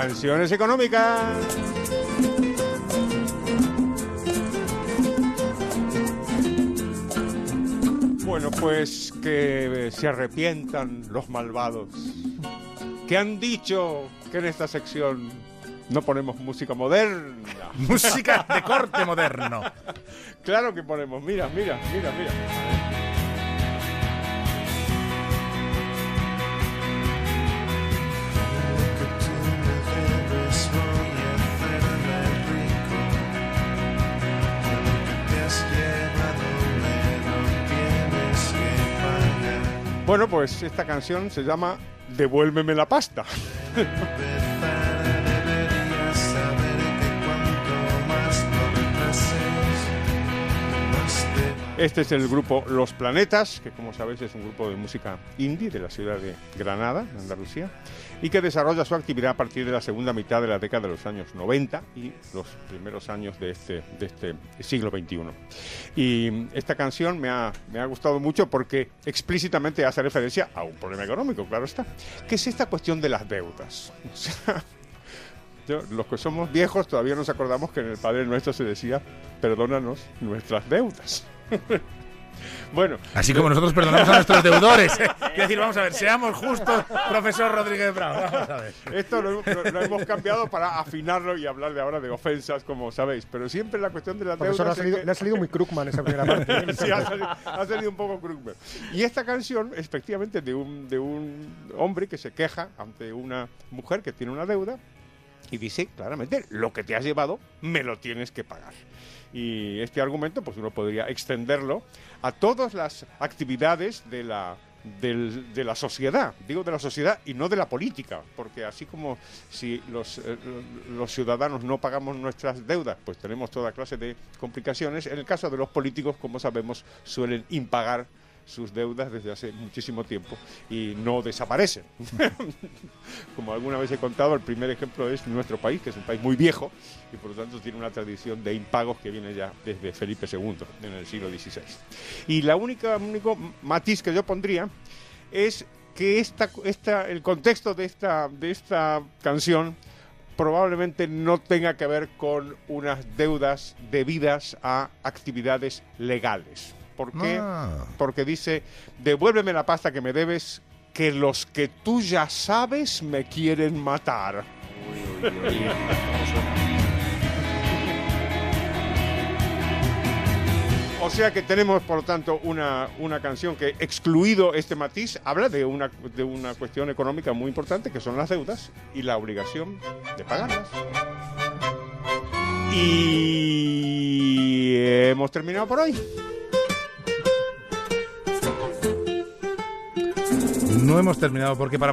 Canciones económicas. Bueno, pues que se arrepientan los malvados que han dicho que en esta sección no ponemos música moderna. Música de corte moderno. Claro que ponemos, mira, mira, mira, mira. Bueno, pues esta canción se llama Devuélveme la pasta. Este es el grupo Los Planetas, que como sabéis es un grupo de música indie de la ciudad de Granada, Andalucía, y que desarrolla su actividad a partir de la segunda mitad de la década de los años 90 y los primeros años de este, de este siglo XXI. Y esta canción me ha, me ha gustado mucho porque explícitamente hace referencia a un problema económico, claro está, que es esta cuestión de las deudas. Los que somos viejos todavía nos acordamos que en el Padre Nuestro se decía, perdónanos nuestras deudas. bueno. Así como nosotros perdonamos a nuestros deudores. Quiero decir, vamos a ver, seamos justos, profesor Rodríguez Bravo. Vamos a ver. Esto lo, lo- lo hemos cambiado para afinarlo y hablar de ahora de ofensas, como sabéis. Pero siempre la cuestión de la deuda. Profesor, le ha salido, le ha salido muy Krugman esa primera parte. Sí, ha salido, ha salido un poco Krugman. Y esta canción, efectivamente, de un, de un hombre que se queja ante una mujer que tiene una deuda y dice claramente, lo que te has llevado, me lo tienes que pagar. Y este argumento, pues uno podría extenderlo a todas las actividades de la, de la sociedad, digo de la sociedad y no de la política, porque así como si eh, los ciudadanos no pagamos nuestras deudas, pues tenemos toda clase de complicaciones. En el caso de los políticos, como sabemos, suelen impagar sus deudas desde hace muchísimo tiempo y no desaparecen. Como alguna vez he contado, el primer ejemplo es nuestro país, que es un país muy viejo y por lo tanto tiene una tradición de impagos que viene ya desde Felipe II, en el siglo XVI. Y la única único matiz que yo pondría es que esta, esta, el contexto de esta, de esta canción probablemente no tenga que ver con unas deudas debidas a actividades legales. ¿Por qué? Ah. Porque dice, devuélveme la pasta que me debes, que los que tú ya sabes me quieren matar. O sea que tenemos, por lo tanto, una, una canción que, excluido este matiz, habla de una, de una cuestión económica muy importante, que son las deudas y la obligación de pagarlas. Y hemos terminado por hoy. No hemos terminado porque para vosotros